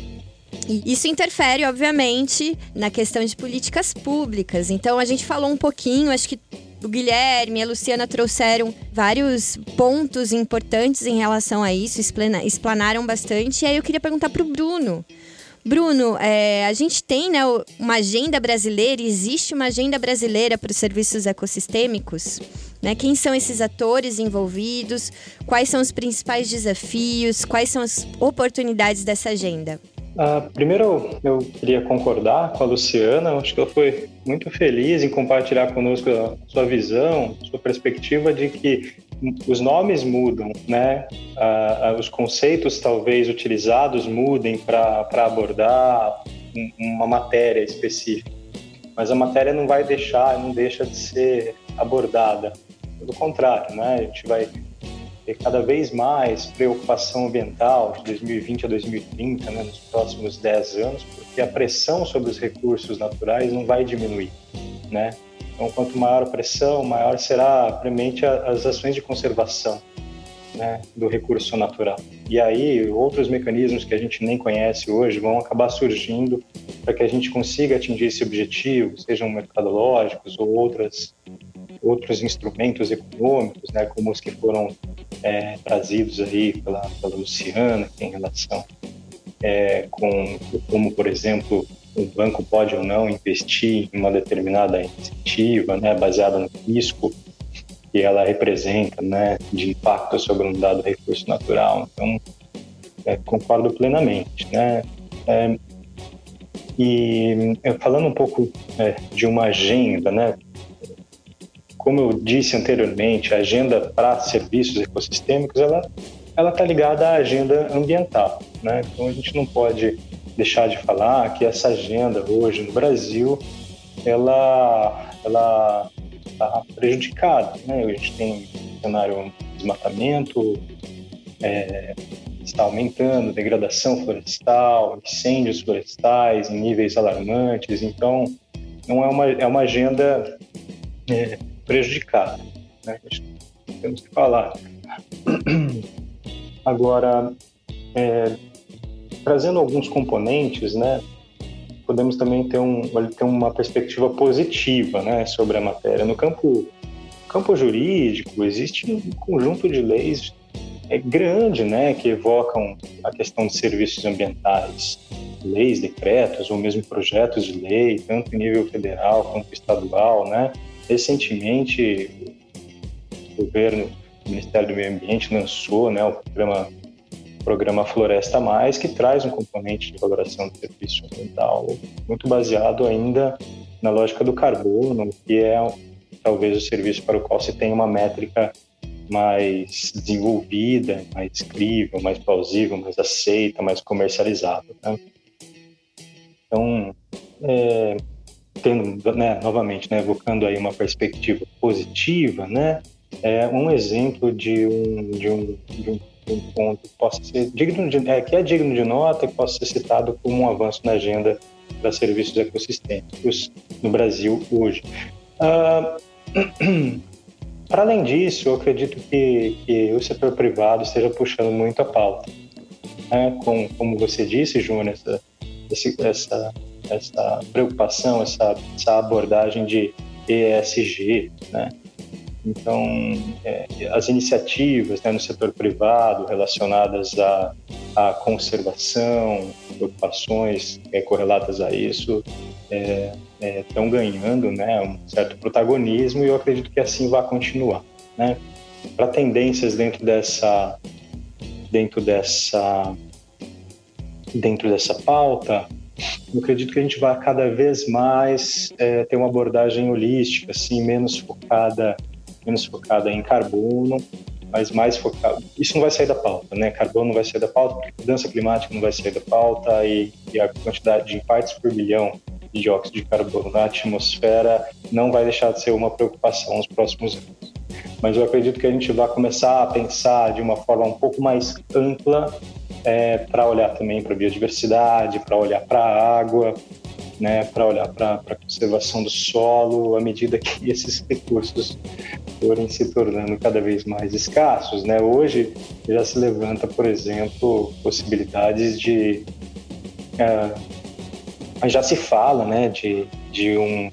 E isso interfere, obviamente, na questão de políticas públicas. Então a gente falou um pouquinho, acho que o Guilherme e a Luciana trouxeram vários pontos importantes em relação a isso, explanaram bastante. E aí eu queria perguntar para o Bruno. Bruno, é, a gente tem né, uma agenda brasileira, existe uma agenda brasileira para os serviços ecossistêmicos? Né? Quem são esses atores envolvidos? Quais são os principais desafios? Quais são as oportunidades dessa agenda? Uh, primeiro, eu queria concordar com a Luciana. Acho que ela foi muito feliz em compartilhar conosco a sua visão, sua perspectiva de que os nomes mudam, né? Uh, os conceitos talvez utilizados mudem para abordar uma matéria específica, mas a matéria não vai deixar, não deixa de ser abordada. Pelo contrário, né? A gente vai ter cada vez mais preocupação ambiental de 2020 a 2030, né, nos próximos 10 anos, porque a pressão sobre os recursos naturais não vai diminuir, né? Então, quanto maior a pressão, maior será premente as ações de conservação né, do recurso natural. E aí, outros mecanismos que a gente nem conhece hoje vão acabar surgindo para que a gente consiga atingir esse objetivo, sejam mercadológicos ou outras outros instrumentos econômicos, né, como os que foram é, trazidos aí pela, pela Luciana, tem relação é, com como, por exemplo, o banco pode ou não investir em uma determinada iniciativa, né, baseada no risco que ela representa, né, de impacto sobre um dado recurso natural. Então, é, concordo plenamente, né. É, e falando um pouco é, de uma agenda, né, como eu disse anteriormente, a agenda para serviços ecossistêmicos, ela ela está ligada à agenda ambiental, né? Então a gente não pode deixar de falar que essa agenda hoje no Brasil, ela ela está prejudicada, né? A gente tem cenário de desmatamento, é, está aumentando, degradação florestal, incêndios florestais em níveis alarmantes, então não é uma é uma agenda é, prejudicada. Né? Temos que falar. Agora, é, trazendo alguns componentes, né, podemos também ter, um, ter uma perspectiva positiva né, sobre a matéria. No campo, campo jurídico, existe um conjunto de leis é, grande né, que evocam a questão de serviços ambientais, leis, decretos ou mesmo projetos de lei, tanto em nível federal quanto estadual, né, Recentemente, o governo, o Ministério do Meio Ambiente lançou né, o programa, programa Floresta Mais, que traz um componente de valoração do serviço ambiental muito baseado ainda na lógica do carbono, que é talvez o serviço para o qual se tem uma métrica mais desenvolvida, mais crível, mais plausível, mais aceita, mais comercializável. Né? Então, é, tendo, né, novamente, né, evocando aí uma perspectiva positiva, né, é um exemplo de um, de um, de um, um ponto que possa ser digno de, é, que é digno de nota, que possa ser citado como um avanço na agenda para serviços ecossistêmicos no Brasil hoje. Ah, para além disso, eu acredito que, que, o setor privado esteja puxando muito a pauta. Né? Com, como você disse, Júnior, essa, essa essa preocupação, essa, essa abordagem de ESG, né? Então, é, as iniciativas né, no setor privado relacionadas à, à conservação, preocupações é, correlatas a isso, estão é, é ganhando né, um certo protagonismo e eu acredito que assim vai continuar. Né? Para tendências dentro dessa, dentro dessa, dentro dessa pauta, eu acredito que a gente vai cada vez mais é, ter uma abordagem holística, assim, menos focada, menos focada em carbono, mas mais focada. Isso não vai sair da pauta, né? Carbono não vai sair da pauta, porque mudança climática não vai sair da pauta e, e a quantidade de partes por bilhão de dióxido de carbono na atmosfera não vai deixar de ser uma preocupação nos próximos anos. Mas eu acredito que a gente vai começar a pensar de uma forma um pouco mais ampla é, para olhar também para a biodiversidade, para olhar para a água, né, para olhar para a conservação do solo, à medida que esses recursos forem se tornando cada vez mais escassos. Né? Hoje já se levanta, por exemplo, possibilidades de. É, já se fala né, de, de, um,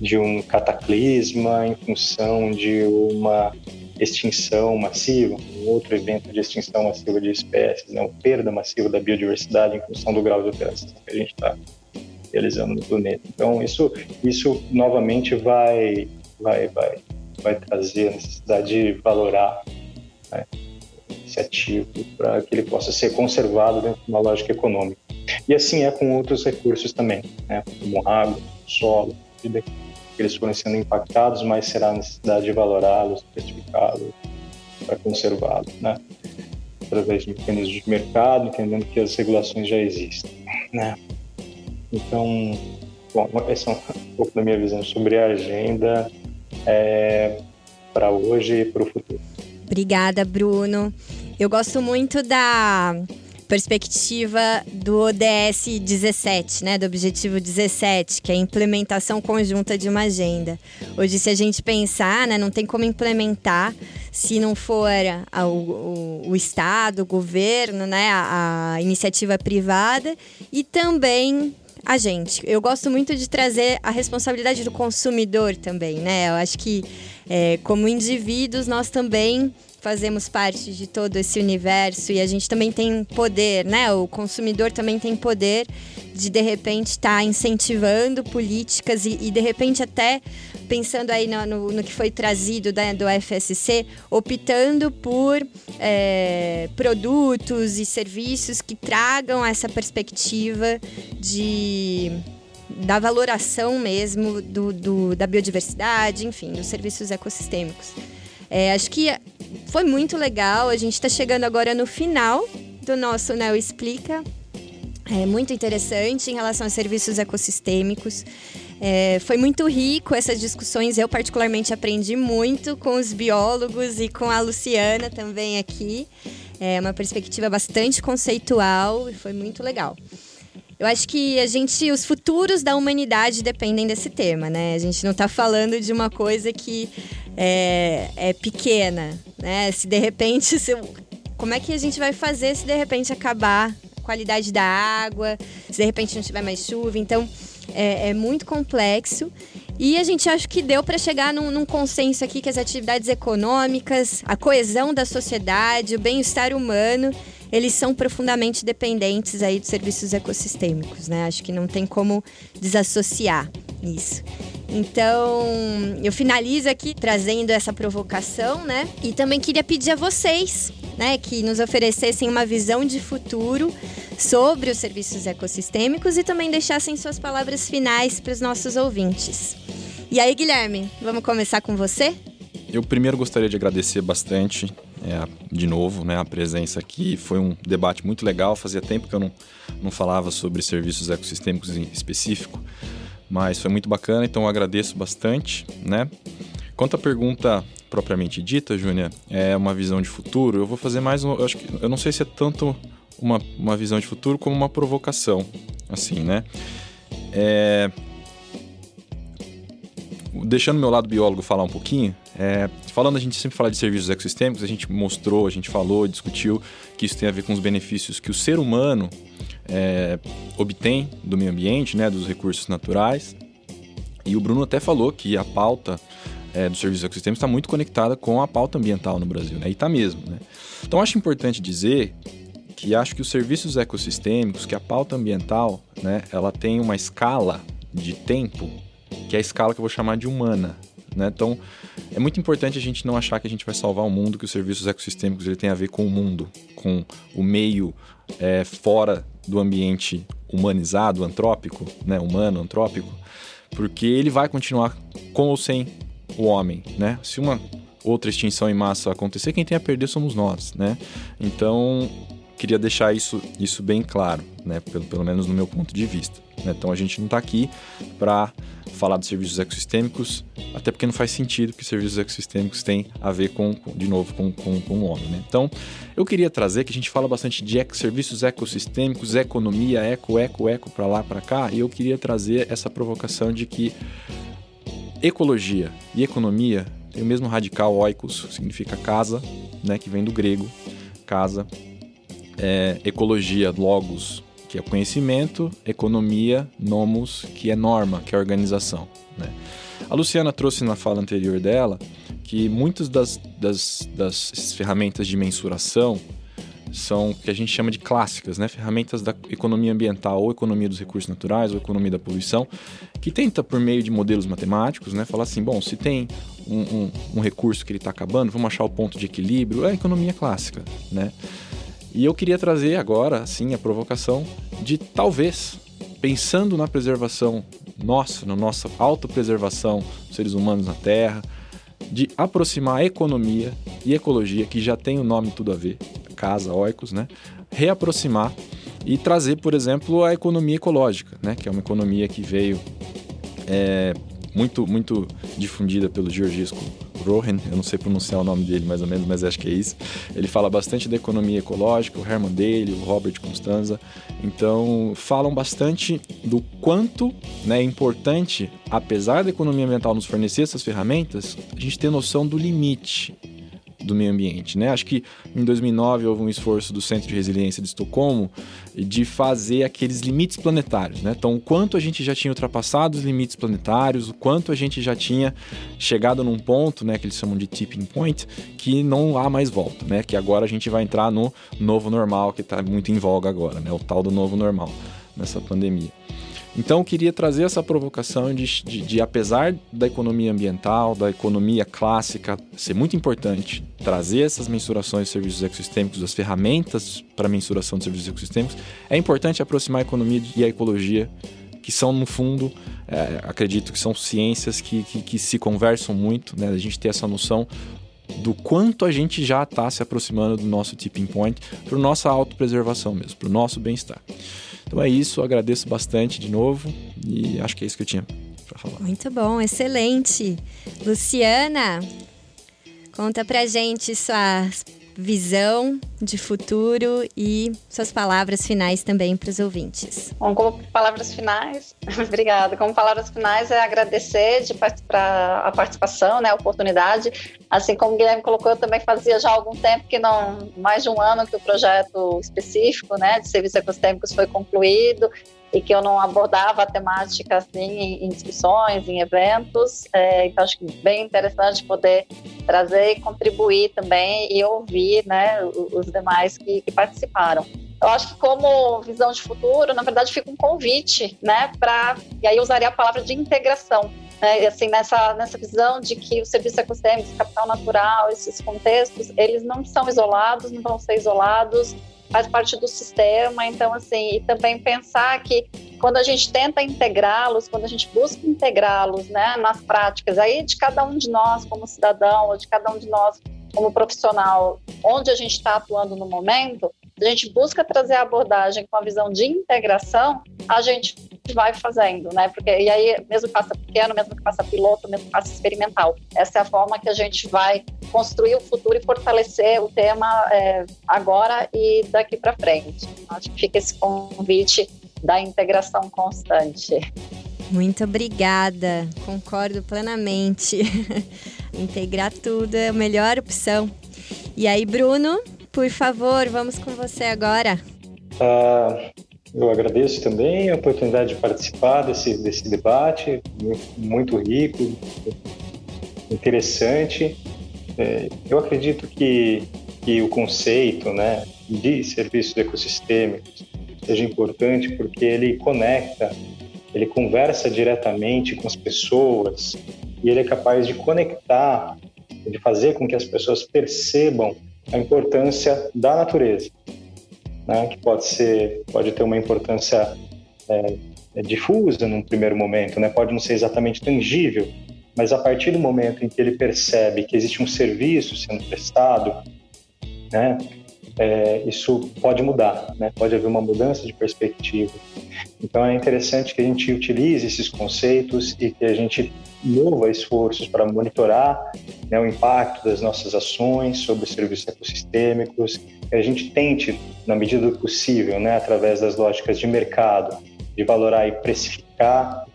de um cataclisma em função de uma extinção massiva, um outro evento de extinção massiva de espécies, né, perda massiva da biodiversidade em função do grau de operação que a gente está realizando no planeta. Então isso, isso novamente vai, vai, vai, vai trazer a necessidade de valorar né, esse ativo para que ele possa ser conservado dentro de uma lógica econômica. E assim é com outros recursos também, né, como água, solo, vida eles forem sendo impactados, mas será a necessidade de valorá-los, certificá-los, para conservá-los, né? através de mecanismos de mercado, entendendo que as regulações já existem. Né? Então, bom, essa é um pouco da minha visão sobre a agenda é, para hoje e para o futuro. Obrigada, Bruno. Eu gosto muito da perspectiva do ODS 17, né, do objetivo 17, que é a implementação conjunta de uma agenda. Hoje, se a gente pensar, né, não tem como implementar se não for a, o, o, Estado, o governo, né, a, a iniciativa privada e também a gente. Eu gosto muito de trazer a responsabilidade do consumidor também, né? Eu acho que, é, como indivíduos, nós também fazemos parte de todo esse universo e a gente também tem poder, né? O consumidor também tem poder de de repente estar tá incentivando políticas e, e, de repente até pensando aí no, no, no que foi trazido né, do FSC, optando por é, produtos e serviços que tragam essa perspectiva de da valoração mesmo do, do, da biodiversidade, enfim, dos serviços ecossistêmicos. É, acho que foi muito legal. A gente está chegando agora no final do nosso Neo Explica. É muito interessante em relação a serviços ecossistêmicos. É, foi muito rico essas discussões. Eu, particularmente, aprendi muito com os biólogos e com a Luciana também aqui. É uma perspectiva bastante conceitual e foi muito legal. Eu acho que a gente, os futuros da humanidade dependem desse tema, né? A gente não está falando de uma coisa que é, é pequena, né? Se de repente, se, como é que a gente vai fazer se de repente acabar a qualidade da água, se de repente não tiver mais chuva? Então, é, é muito complexo. E a gente acha que deu para chegar num, num, consenso aqui que as atividades econômicas, a coesão da sociedade, o bem-estar humano eles são profundamente dependentes aí dos serviços ecossistêmicos, né? Acho que não tem como desassociar isso. Então, eu finalizo aqui trazendo essa provocação, né? E também queria pedir a vocês, né, que nos oferecessem uma visão de futuro sobre os serviços ecossistêmicos e também deixassem suas palavras finais para os nossos ouvintes. E aí, Guilherme, vamos começar com você? Eu primeiro gostaria de agradecer bastante é, de novo, né, a presença aqui. Foi um debate muito legal. Fazia tempo que eu não, não falava sobre serviços ecossistêmicos em específico, mas foi muito bacana, então eu agradeço bastante. Né? Quanto à pergunta propriamente dita, Júnia, é uma visão de futuro, eu vou fazer mais um. Eu, acho que, eu não sei se é tanto uma, uma visão de futuro como uma provocação. Assim, né? É, deixando meu lado biólogo falar um pouquinho, é, falando, a gente sempre fala de serviços ecossistêmicos, a gente mostrou, a gente falou, discutiu que isso tem a ver com os benefícios que o ser humano é, obtém do meio ambiente, né, dos recursos naturais. E o Bruno até falou que a pauta é, dos serviços ecossistêmicos está muito conectada com a pauta ambiental no Brasil, né? E está mesmo, né? Então acho importante dizer que acho que os serviços ecossistêmicos, que a pauta ambiental, né, ela tem uma escala de tempo que é a escala que eu vou chamar de humana. Né? Então, é muito importante a gente não achar que a gente vai salvar o mundo, que os serviços ecossistêmicos ele tem a ver com o mundo, com o meio é, fora do ambiente humanizado, antrópico, né? humano, antrópico, porque ele vai continuar com ou sem o homem. Né? Se uma outra extinção em massa acontecer, quem tem a perder somos nós. Né? Então, queria deixar isso, isso bem claro, né? pelo, pelo menos no meu ponto de vista. Né? Então, a gente não está aqui para falar dos serviços ecossistêmicos, até porque não faz sentido que serviços ecossistêmicos têm a ver com, com de novo, com, com, com o homem. Né? Então, eu queria trazer que a gente fala bastante de serviços ecossistêmicos, economia, eco, eco, eco, para lá, para cá, e eu queria trazer essa provocação de que ecologia e economia tem o mesmo radical oikos, significa casa, né, que vem do grego, casa, é, ecologia, logos, que é conhecimento, economia, nomos, que é norma, que é organização. Né? A Luciana trouxe na fala anterior dela que muitas das, das, das ferramentas de mensuração são o que a gente chama de clássicas, né? ferramentas da economia ambiental ou economia dos recursos naturais ou economia da poluição, que tenta, por meio de modelos matemáticos, né, falar assim, bom, se tem um, um, um recurso que ele está acabando, vamos achar o ponto de equilíbrio, é a economia clássica. Né? E eu queria trazer agora, assim, a provocação de talvez, pensando na preservação nossa, na nossa autopreservação dos seres humanos na Terra, de aproximar a economia e ecologia, que já tem o nome tudo a ver, casa, oicos, né? Reaproximar e trazer, por exemplo, a economia ecológica, né? Que é uma economia que veio é, muito, muito difundida pelo Georgisco Eu não sei pronunciar o nome dele mais ou menos, mas acho que é isso. Ele fala bastante da economia ecológica, o Herman Daly, o Robert Constanza. Então, falam bastante do quanto né, é importante, apesar da economia ambiental nos fornecer essas ferramentas, a gente ter noção do limite do meio ambiente. Né? Acho que em 2009 houve um esforço do Centro de Resiliência de Estocolmo de fazer aqueles limites planetários. Né? Então, o quanto a gente já tinha ultrapassado os limites planetários, o quanto a gente já tinha chegado num ponto, né, que eles chamam de tipping point, que não há mais volta, né? que agora a gente vai entrar no novo normal, que está muito em voga agora, né? o tal do novo normal nessa pandemia. Então, eu queria trazer essa provocação de, de, de, apesar da economia ambiental, da economia clássica ser muito importante, trazer essas mensurações de serviços ecossistêmicos, as ferramentas para mensuração de serviços ecossistêmicos, é importante aproximar a economia e a ecologia, que são, no fundo, é, acredito que são ciências que, que, que se conversam muito, né? a gente ter essa noção do quanto a gente já está se aproximando do nosso tipping point para nossa autopreservação mesmo, para o nosso bem-estar. Então é isso, agradeço bastante de novo e acho que é isso que eu tinha para falar. Muito bom, excelente. Luciana, conta pra gente suas visão de futuro e suas palavras finais também para os ouvintes. Bom, como palavras finais, obrigada. Como palavras finais é agradecer de participar a participação, né, a oportunidade. Assim como o Guilherme colocou, eu também fazia já algum tempo que não, mais de um ano que o projeto específico, né, de serviços ecosistêmicos foi concluído e que eu não abordava a temática assim em discussões, em eventos. É, então acho bem interessante poder trazer e contribuir também e ouvir, né, os demais que, que participaram. Eu acho que como visão de futuro, na verdade, fica um convite, né, para e aí eu usaria a palavra de integração. Né, assim, nessa, nessa visão de que o serviço ecossistêmico, capital natural, esses contextos, eles não são isolados, não vão ser isolados, faz parte do sistema. Então, assim, e também pensar que quando a gente tenta integrá-los, quando a gente busca integrá-los, né, nas práticas, aí de cada um de nós como cidadão, ou de cada um de nós como profissional, onde a gente está atuando no momento, a gente busca trazer a abordagem com a visão de integração, a gente vai fazendo, né? Porque e aí mesmo que faça pequeno, mesmo que faça piloto, mesmo que faça experimental, essa é a forma que a gente vai construir o futuro e fortalecer o tema é, agora e daqui para frente. Acho que fica esse convite da integração constante. Muito obrigada, concordo plenamente. Integrar tudo é a melhor opção. E aí, Bruno, por favor, vamos com você agora. Uh, eu agradeço também a oportunidade de participar desse, desse debate, muito rico, interessante. É, eu acredito que, que o conceito né, de serviços ecossistêmicos seja importante porque ele conecta, ele conversa diretamente com as pessoas e ele é capaz de conectar, de fazer com que as pessoas percebam a importância da natureza, né, que pode ser, pode ter uma importância é, é, difusa num primeiro momento, né, pode não ser exatamente tangível, mas a partir do momento em que ele percebe que existe um serviço sendo prestado, né, é, isso pode mudar, né? pode haver uma mudança de perspectiva. Então é interessante que a gente utilize esses conceitos e que a gente mova esforços para monitorar né, o impacto das nossas ações sobre os serviços ecossistêmicos, que a gente tente, na medida do possível, né, através das lógicas de mercado, de valorar e precificar,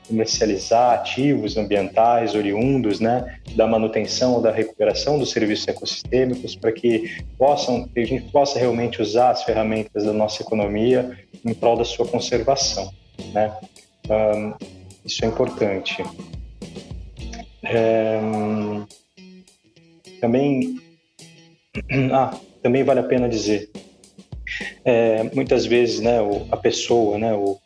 comercializar ativos ambientais oriundos né, da manutenção ou da recuperação dos serviços ecossistêmicos para que possam a gente possa realmente usar as ferramentas da nossa economia em prol da sua conservação. Né? Um, isso é importante. É, também, ah, também vale a pena dizer, é, muitas vezes, né, a pessoa, né, o,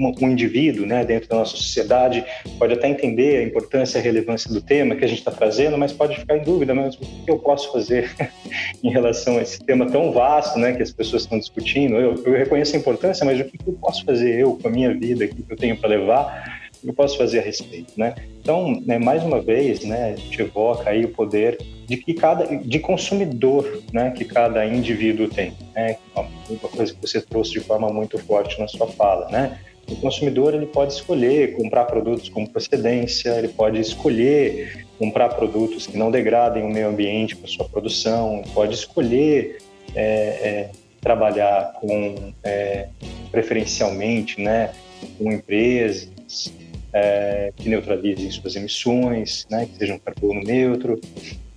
um indivíduo né, dentro da nossa sociedade pode até entender a importância e a relevância do tema que a gente está trazendo, mas pode ficar em dúvida, mas o que eu posso fazer em relação a esse tema tão vasto né, que as pessoas estão discutindo? Eu, eu reconheço a importância, mas o que eu posso fazer eu com a minha vida, que eu tenho para levar? O que eu posso fazer a respeito, né? Então, né, mais uma vez, né, a gente evoca aí o poder de que cada de consumidor, né, que cada indivíduo tem, né? Uma coisa que você trouxe de forma muito forte na sua fala, né? O consumidor ele pode escolher comprar produtos com procedência, ele pode escolher comprar produtos que não degradem o meio ambiente com a sua produção, pode escolher é, é, trabalhar com é, preferencialmente, né, com empresas é, que neutralizem suas emissões, né, que sejam carbono neutro,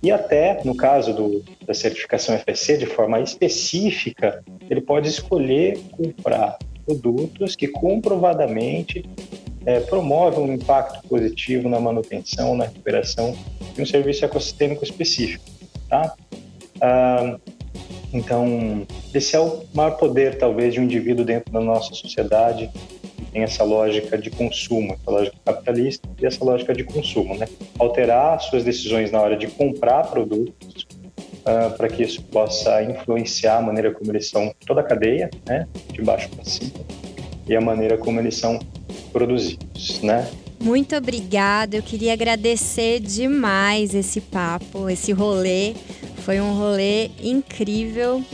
e até no caso do, da certificação FSC de forma específica, ele pode escolher comprar produtos que comprovadamente é, promovem um impacto positivo na manutenção, na recuperação de um serviço ecossistêmico específico. Tá? Ah, então, esse é o maior poder, talvez, de um indivíduo dentro da nossa sociedade, que tem essa lógica de consumo, essa lógica capitalista e essa lógica de consumo. Né? Alterar suas decisões na hora de comprar produtos, uh, para que isso possa influenciar a maneira como eles são, toda a cadeia, né, de baixo para cima, e a maneira como eles são produzidos, né? Muito obrigada. Eu queria agradecer demais esse papo, esse rolê. Foi um rolê incrível.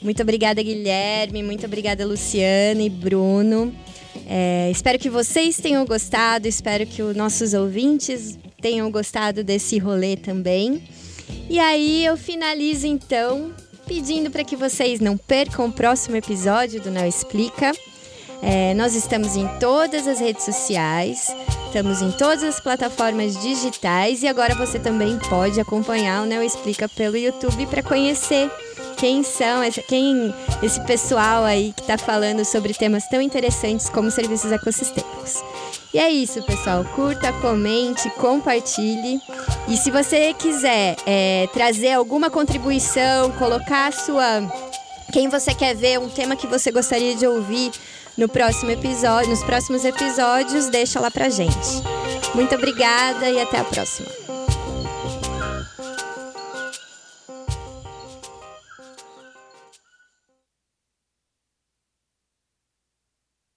Muito obrigada, Guilherme. Muito obrigada, Luciana e Bruno. É, espero que vocês tenham gostado. Espero que os nossos ouvintes tenham gostado desse rolê também. E aí eu finalizo então pedindo para que vocês não percam o próximo episódio do Não Explica. É, nós estamos em todas as redes sociais, estamos em todas as plataformas digitais e agora você também pode acompanhar o Neo Explica pelo YouTube para conhecer quem são quem esse pessoal aí que está falando sobre temas tão interessantes como serviços ecossistêmicos. E é isso, pessoal. Curta, comente, compartilhe. E se você quiser é, trazer alguma contribuição, colocar a sua. Quem você quer ver, um tema que você gostaria de ouvir no próximo episódio, nos próximos episódios, deixa lá pra gente. Muito obrigada e até a próxima.